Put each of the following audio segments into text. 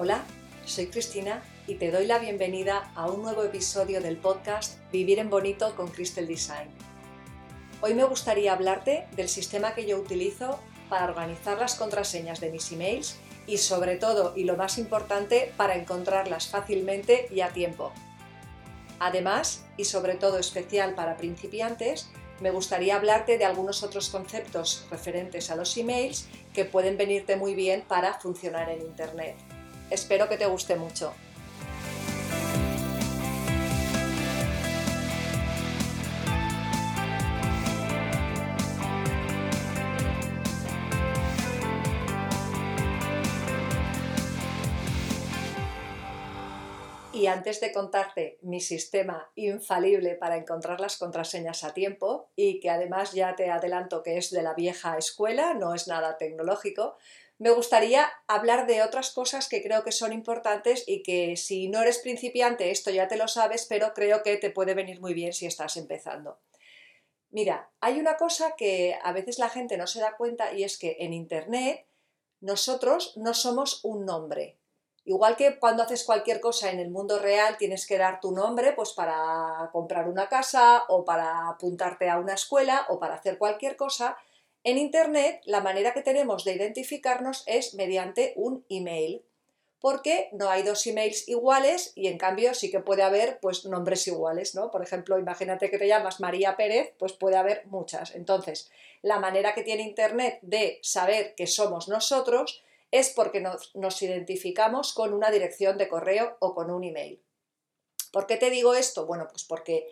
Hola, soy Cristina y te doy la bienvenida a un nuevo episodio del podcast Vivir en Bonito con Crystal Design. Hoy me gustaría hablarte del sistema que yo utilizo para organizar las contraseñas de mis emails y sobre todo, y lo más importante, para encontrarlas fácilmente y a tiempo. Además, y sobre todo especial para principiantes, me gustaría hablarte de algunos otros conceptos referentes a los emails que pueden venirte muy bien para funcionar en Internet. Espero que te guste mucho. Y antes de contarte mi sistema infalible para encontrar las contraseñas a tiempo, y que además ya te adelanto que es de la vieja escuela, no es nada tecnológico, me gustaría hablar de otras cosas que creo que son importantes y que si no eres principiante, esto ya te lo sabes, pero creo que te puede venir muy bien si estás empezando. Mira, hay una cosa que a veces la gente no se da cuenta y es que en Internet nosotros no somos un nombre, Igual que cuando haces cualquier cosa en el mundo real tienes que dar tu nombre pues para comprar una casa o para apuntarte a una escuela o para hacer cualquier cosa, en Internet la manera que tenemos de identificarnos es mediante un email, porque no hay dos emails iguales y en cambio sí que puede haber pues nombres iguales, ¿no? Por ejemplo, imagínate que te llamas María Pérez, pues puede haber muchas. Entonces, la manera que tiene Internet de saber que somos nosotros es porque nos, identificamos con una dirección de correo o con un email. ¿Por qué te digo esto? Bueno, pues porque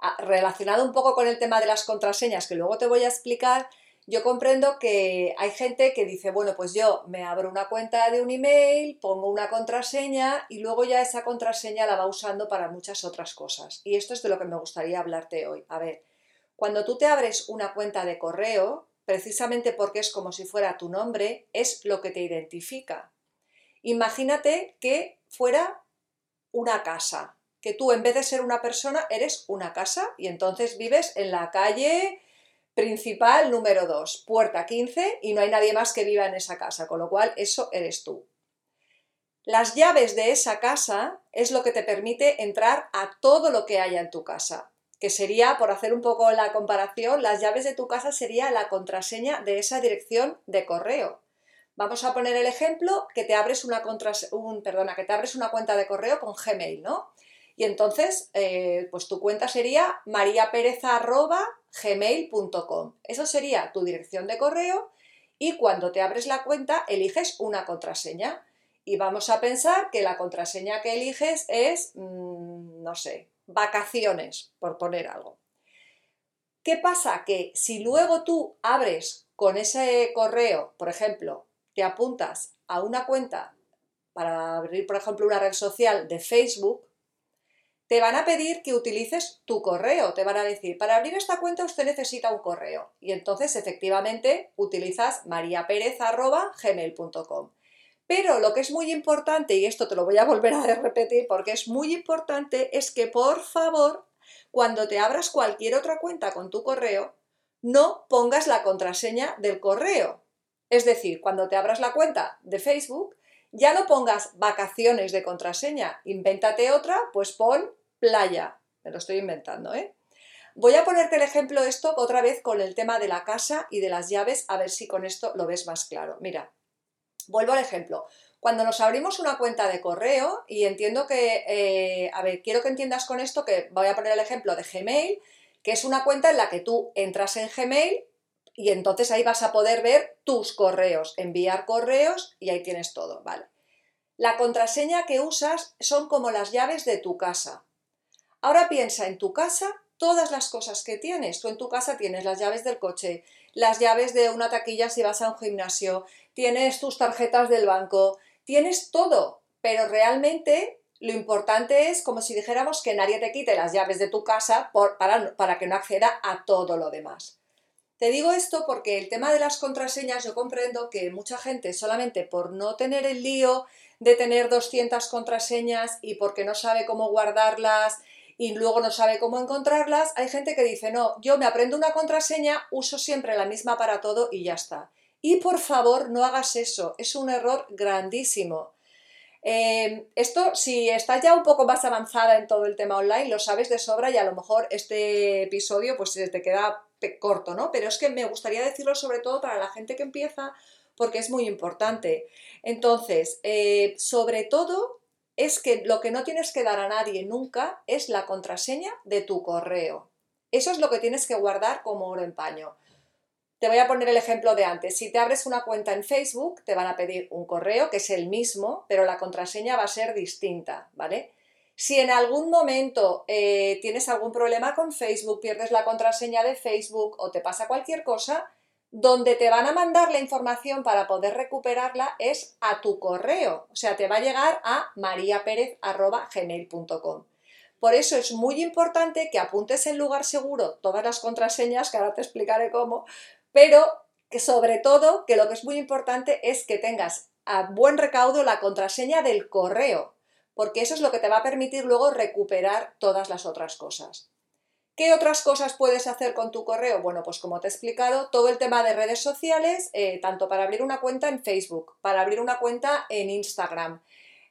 ah, relacionado un poco con el tema de las contraseñas, que luego te voy a explicar, yo comprendo que hay gente que dice, bueno, pues yo me abro una cuenta de un email, pongo una contraseña y luego ya esa contraseña la va usando para muchas otras cosas. Y esto es de lo que me gustaría hablarte hoy. A ver, cuando tú te abres una cuenta de correo, precisamente porque es como si fuera tu nombre, es lo que te identifica. Imagínate que fuera una casa, que tú en vez de ser una persona eres una casa y entonces vives en la calle principal número 2, puerta 15 y no hay nadie más que viva en esa casa, con lo cual eso eres tú. Las llaves de esa casa es lo que te permite entrar a todo lo que haya en tu casa que sería, por hacer un poco la comparación, las llaves de tu casa sería la contraseña de esa dirección de correo. Vamos a poner el ejemplo que te abres una, que te abres una cuenta de correo con Gmail, ¿no? Y entonces, eh, pues tu cuenta sería mariapereza.gmail.com. Eso sería tu dirección de correo y cuando te abres la cuenta eliges una contraseña. Y vamos a pensar que la contraseña que eliges es, mm, no sé, vacaciones, por poner algo. ¿Qué pasa? Que si luego tú abres con ese correo, por ejemplo, te apuntas a una cuenta para abrir, por ejemplo, una red social de Facebook, te van a pedir que utilices tu correo. Te van a decir, para abrir esta cuenta usted necesita un correo. Y entonces, efectivamente, utilizas mariaperez.gmail.com. Pero lo que es muy importante, y esto te lo voy a volver a repetir porque es muy importante, es que por favor, cuando te abras cualquier otra cuenta con tu correo, no pongas la contraseña del correo. Es decir, cuando te abras la cuenta de Facebook, ya no pongas vacaciones de contraseña, invéntate otra, pues pon playa. Me lo estoy inventando, ¿eh? Voy a ponerte el ejemplo de esto otra vez con el tema de la casa y de las llaves, a ver si con esto lo ves más claro. Mira, Vuelvo al ejemplo. Cuando nos abrimos una cuenta de correo, y entiendo que, eh, a ver, quiero que entiendas con esto que voy a poner el ejemplo de Gmail, que es una cuenta en la que tú entras en Gmail y entonces ahí vas a poder ver tus correos, enviar correos y ahí tienes todo, ¿vale? La contraseña que usas son como las llaves de tu casa. Ahora piensa en tu casa todas las cosas que tienes. Tú en tu casa tienes las llaves del coche, las llaves de una taquilla si vas a un gimnasio, tienes tus tarjetas del banco, tienes todo, pero realmente lo importante es como si dijéramos que nadie te quite las llaves de tu casa para, para que no acceda a todo lo demás. Te digo esto porque el tema de las contraseñas yo comprendo que mucha gente solamente por no tener el lío de tener 200 contraseñas y porque no sabe cómo guardarlas y luego no sabe cómo encontrarlas, hay gente que dice, no, yo me aprendo una contraseña, uso siempre la misma para todo y ya está. Y por favor, no hagas eso, es un error grandísimo. Eh, esto, si estás ya un poco más avanzada en todo el tema online, lo sabes de sobra y a lo mejor este episodio pues te queda corto, ¿no? Pero es que me gustaría decirlo sobre todo para la gente que empieza porque es muy importante. Entonces, eh, sobre todo es que lo que no tienes que dar a nadie nunca es la contraseña de tu correo. Eso es lo que tienes que guardar como oro en paño. Te voy a poner el ejemplo de antes. Si te abres una cuenta en Facebook, te van a pedir un correo que es el mismo, pero la contraseña va a ser distinta, ¿vale? Si en algún momento eh, tienes algún problema con Facebook, pierdes la contraseña de Facebook o te pasa cualquier cosa, donde te van a mandar la información para poder recuperarla es a tu correo. O sea, te va a llegar a mariaperez.gmail.com. Por eso es muy importante que apuntes en lugar seguro todas las contraseñas, que ahora te explicaré cómo, pero que sobre todo, que lo que es muy importante es que tengas a buen recaudo la contraseña del correo, porque eso es lo que te va a permitir luego recuperar todas las otras cosas. ¿Qué otras cosas puedes hacer con tu correo? Bueno, pues como te he explicado, todo el tema de redes sociales, eh, tanto para abrir una cuenta en Facebook, para abrir una cuenta en Instagram,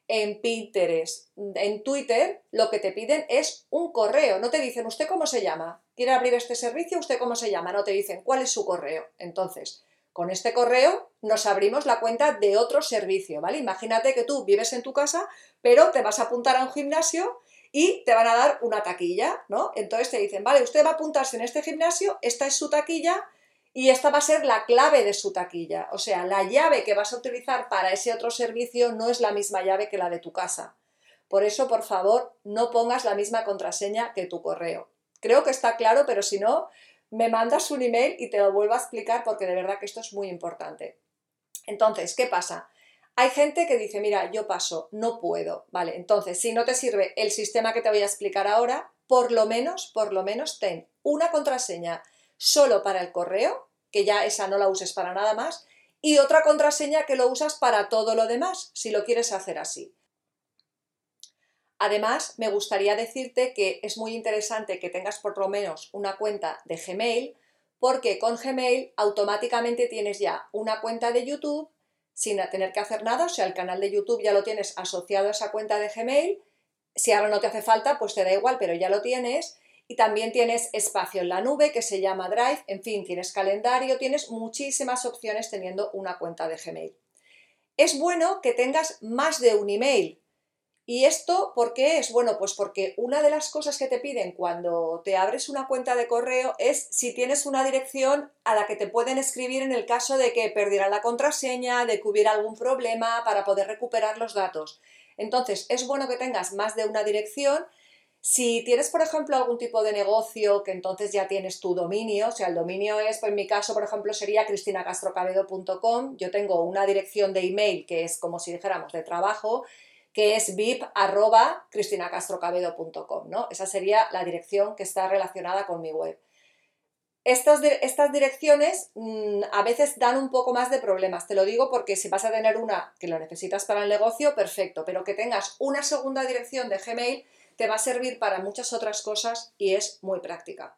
en Pinterest, en Twitter, lo que te piden es un correo. No te dicen, ¿usted cómo se llama? ¿Quiere abrir este servicio? ¿Usted cómo se llama? No te dicen, ¿cuál es su correo? Entonces, con este correo nos abrimos la cuenta de otro servicio, ¿vale? Imagínate que tú vives en tu casa, pero te vas a apuntar a un gimnasio y te van a dar una taquilla, ¿no? Entonces te dicen, vale, usted va a apuntarse en este gimnasio, esta es su taquilla y esta va a ser la clave de su taquilla. O sea, la llave que vas a utilizar para ese otro servicio no es la misma llave que la de tu casa. Por eso, por favor, no pongas la misma contraseña que tu correo. Creo que está claro, pero si no, me mandas un email y te lo vuelvo a explicar porque de verdad que esto es muy importante. Entonces, ¿qué pasa? Hay gente que dice, mira, yo paso, no puedo, ¿vale? Entonces, si no te sirve el sistema que te voy a explicar ahora, por lo menos, por lo menos ten una contraseña solo para el correo, que ya esa no la uses para nada más, y otra contraseña que lo usas para todo lo demás, si lo quieres hacer así. Además, me gustaría decirte que es muy interesante que tengas por lo menos una cuenta de Gmail, porque con Gmail automáticamente tienes ya una cuenta de YouTube sin tener que hacer nada, o sea, el canal de YouTube ya lo tienes asociado a esa cuenta de Gmail, si ahora no te hace falta, pues te da igual, pero ya lo tienes, y también tienes espacio en la nube que se llama Drive, en fin, tienes calendario, tienes muchísimas opciones teniendo una cuenta de Gmail. Es bueno que tengas más de un email, ¿Y esto por qué es? Bueno, pues porque una de las cosas que te piden cuando te abres una cuenta de correo es si tienes una dirección a la que te pueden escribir en el caso de que perdieran la contraseña, de que hubiera algún problema para poder recuperar los datos. Entonces, es bueno que tengas más de una dirección. Si tienes, por ejemplo, algún tipo de negocio que entonces ya tienes tu dominio, o sea, el dominio es, pues en mi caso, por ejemplo, sería cristinacastrocabedo.com, yo tengo una dirección de email que es como si dijéramos de trabajo, que es vip.cristinacastrocabedo.com, ¿no? Esa sería la dirección que está relacionada con mi web. Estas, estas direcciones mm, a veces dan un poco más de problemas, te lo digo porque si vas a tener una que lo necesitas para el negocio, perfecto, pero que tengas una segunda dirección de Gmail te va a servir para muchas otras cosas y es muy práctica.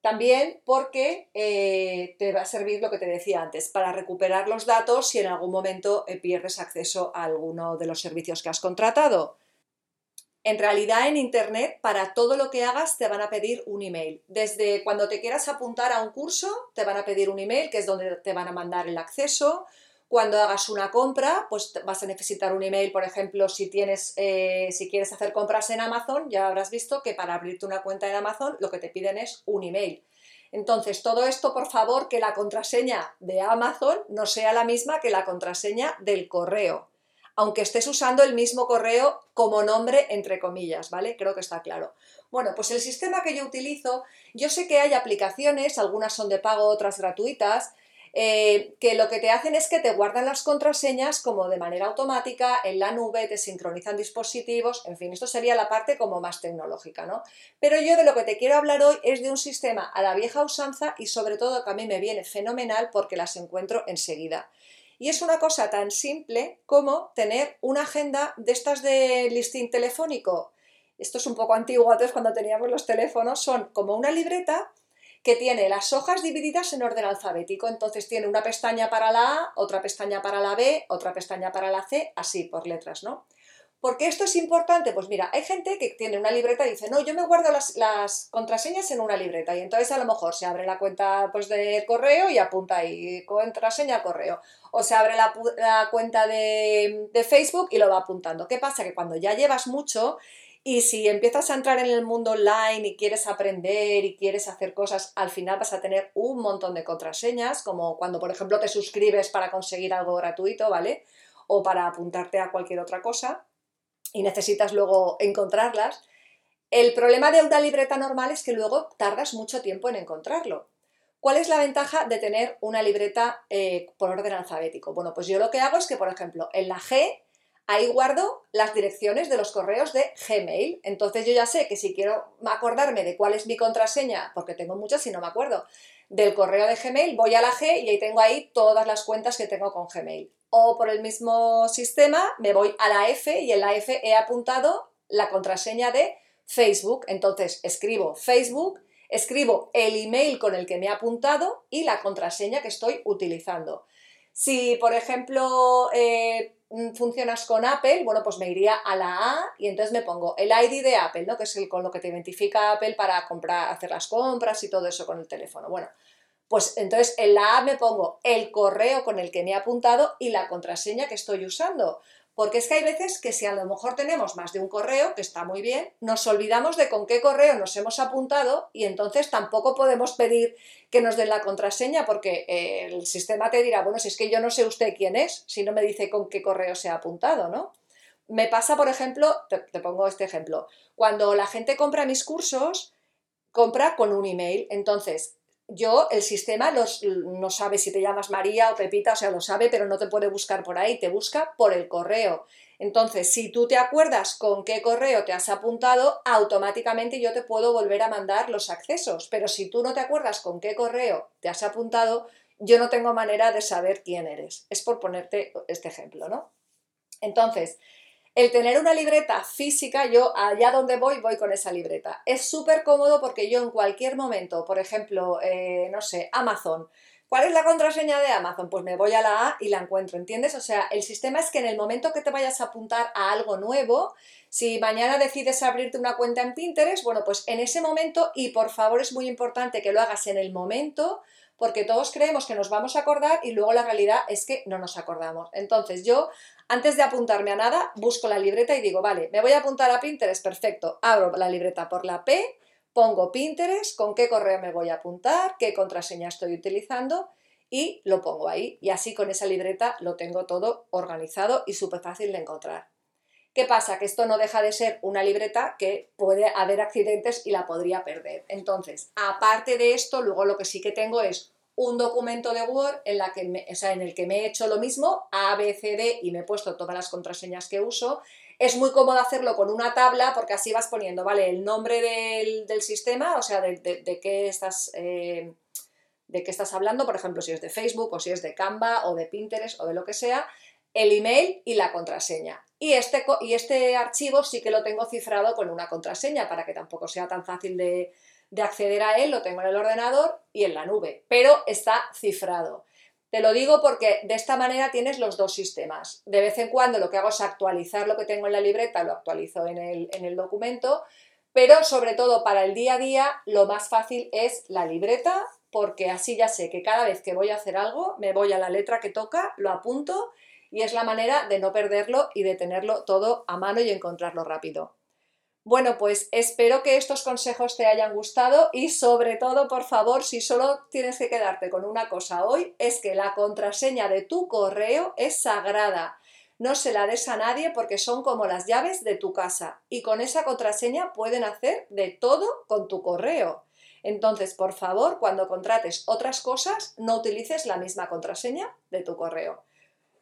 También porque eh, te va a servir lo que te decía antes, para recuperar los datos si en algún momento eh, pierdes acceso a alguno de los servicios que has contratado. En realidad en Internet para todo lo que hagas te van a pedir un email. Desde cuando te quieras apuntar a un curso te van a pedir un email que es donde te van a mandar el acceso cuando hagas una compra, pues vas a necesitar un email, por ejemplo, si tienes, eh, si quieres hacer compras en Amazon, ya habrás visto que para abrirte una cuenta en Amazon lo que te piden es un email. Entonces, todo esto, por favor, que la contraseña de Amazon no sea la misma que la contraseña del correo, aunque estés usando el mismo correo como nombre, entre comillas, ¿vale? Creo que está claro. Bueno, pues el sistema que yo utilizo, yo sé que hay aplicaciones, algunas son de pago, otras gratuitas, eh, que lo que te hacen es que te guardan las contraseñas como de manera automática en la nube, te sincronizan dispositivos, en fin, esto sería la parte como más tecnológica, ¿no? Pero yo de lo que te quiero hablar hoy es de un sistema a la vieja usanza y sobre todo que a mí me viene fenomenal porque las encuentro enseguida. Y es una cosa tan simple como tener una agenda de estas de listing telefónico. Esto es un poco antiguo, antes cuando teníamos los teléfonos, son como una libreta que tiene las hojas divididas en orden alfabético. Entonces tiene una pestaña para la A, otra pestaña para la B, otra pestaña para la C, así por letras, ¿no? ¿Por qué esto es importante? Pues mira, hay gente que tiene una libreta y dice, no, yo me guardo las, contraseñas en una libreta y entonces a lo mejor se abre la cuenta pues, de correo y apunta ahí contraseña correo. O se abre la, cuenta de, de, Facebook y lo va apuntando. ¿Qué pasa? Que cuando ya llevas mucho y si empiezas a entrar en el mundo online y quieres aprender y quieres hacer cosas, al final vas a tener un montón de contraseñas, como cuando por ejemplo te suscribes para conseguir algo gratuito, ¿vale? O para apuntarte a cualquier otra cosa y necesitas luego encontrarlas. El problema de una libreta normal es que luego tardas mucho tiempo en encontrarlo. ¿Cuál es la ventaja de tener una libreta eh, por orden alfabético? Bueno, pues yo lo que hago es que, por ejemplo, en la G, ahí guardo las direcciones de los correos de Gmail. Entonces yo ya sé que si quiero acordarme de cuál es mi contraseña, porque tengo muchas y no me acuerdo, del correo de Gmail, voy a la G y ahí tengo ahí todas las cuentas que tengo con Gmail o por el mismo sistema me voy a la F y en la F he apuntado la contraseña de Facebook. Entonces escribo Facebook, escribo el email con el que me he apuntado y la contraseña que estoy utilizando. Si, por ejemplo, eh, funcionas con Apple, bueno, pues me iría a la A y entonces me pongo el ID de Apple, ¿no? Que es el con lo que te identifica Apple para comprar, hacer las compras y todo eso con el teléfono. Bueno, pues entonces en la A me pongo el correo con el que me he apuntado y la contraseña que estoy usando. Porque es que hay veces que si a lo mejor tenemos más de un correo, que está muy bien, nos olvidamos de con qué correo nos hemos apuntado y entonces tampoco podemos pedir que nos den la contraseña porque eh, el sistema te dirá, bueno, si es que yo no sé usted quién es, si no me dice con qué correo se ha apuntado, ¿no? Me pasa, por ejemplo, te, te pongo este ejemplo, cuando la gente compra mis cursos, compra con un email. Entonces, yo, el sistema no sabe si te llamas María o Pepita, o sea, lo sabe, pero no te puede buscar por ahí, te busca por el correo. Entonces, si tú te acuerdas con qué correo te has apuntado, automáticamente yo te puedo volver a mandar los accesos. Pero si tú no te acuerdas con qué correo te has apuntado, yo no tengo manera de saber quién eres. Es por ponerte este ejemplo, ¿no? Entonces, el tener una libreta física, yo allá donde voy, voy con esa libreta. Es súper cómodo porque yo en cualquier momento, por ejemplo, eh, no sé, Amazon, ¿Cuál es la contraseña de Amazon? Pues me voy a la A y la encuentro, ¿entiendes? O sea, el sistema es que en el momento que te vayas a apuntar a algo nuevo, si mañana decides abrirte una cuenta en Pinterest, bueno, pues en ese momento, y por favor es muy importante que lo hagas en el momento, porque todos creemos que nos vamos a acordar y luego la realidad es que no nos acordamos. Entonces yo antes de apuntarme a nada, busco la libreta y digo, vale, me voy a apuntar a Pinterest, perfecto. Abro la libreta por la P, pongo Pinterest, con qué correo me voy a apuntar, qué contraseña estoy utilizando y lo pongo ahí. Y así con esa libreta lo tengo todo organizado y súper fácil de encontrar. ¿Qué pasa? Que esto no deja de ser una libreta que puede haber accidentes y la podría perder. Entonces, aparte de esto, luego lo que sí que tengo es un documento de Word en, el que me he hecho lo mismo, A, B, C, D, y me he puesto todas las contraseñas que uso. Es muy cómodo hacerlo con una tabla porque así vas poniendo, ¿vale? El nombre del, sistema, o sea, de, qué estás... Eh, de qué estás hablando, por ejemplo, si es de Facebook o si es de Canva o de Pinterest o de lo que sea, el email y la contraseña. Y este, y este archivo sí que lo tengo cifrado con una contraseña para que tampoco sea tan fácil de, de acceder a él, lo tengo en el ordenador y en la nube, pero está cifrado. Te lo digo porque de esta manera tienes los dos sistemas. De vez en cuando lo que hago es actualizar lo que tengo en la libreta, lo actualizo en el, en el documento, pero sobre todo para el día a día lo más fácil es la libreta porque así ya sé que cada vez que voy a hacer algo me voy a la letra que toca, lo apunto y es la manera de no perderlo y de tenerlo todo a mano y encontrarlo rápido. Bueno, pues espero que estos consejos te hayan gustado y sobre todo, por favor, si solo tienes que quedarte con una cosa hoy, es que la contraseña de tu correo es sagrada. No se la des a nadie porque son como las llaves de tu casa y con esa contraseña pueden hacer de todo con tu correo. Entonces, por favor, cuando contrates otras cosas, no utilices la misma contraseña de tu correo.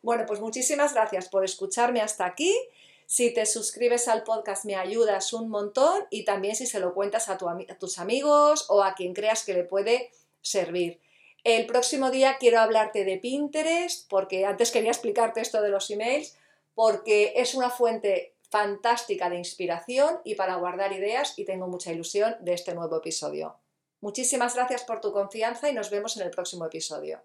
Bueno, pues muchísimas gracias por escucharme hasta aquí si te suscribes al podcast me ayudas un montón y también si se lo cuentas a, tus amigos o a quien creas que le puede servir. El próximo día quiero hablarte de Pinterest porque antes quería explicarte esto de los emails porque es una fuente fantástica de inspiración y para guardar ideas y tengo mucha ilusión de este nuevo episodio. Muchísimas gracias por tu confianza y nos vemos en el próximo episodio.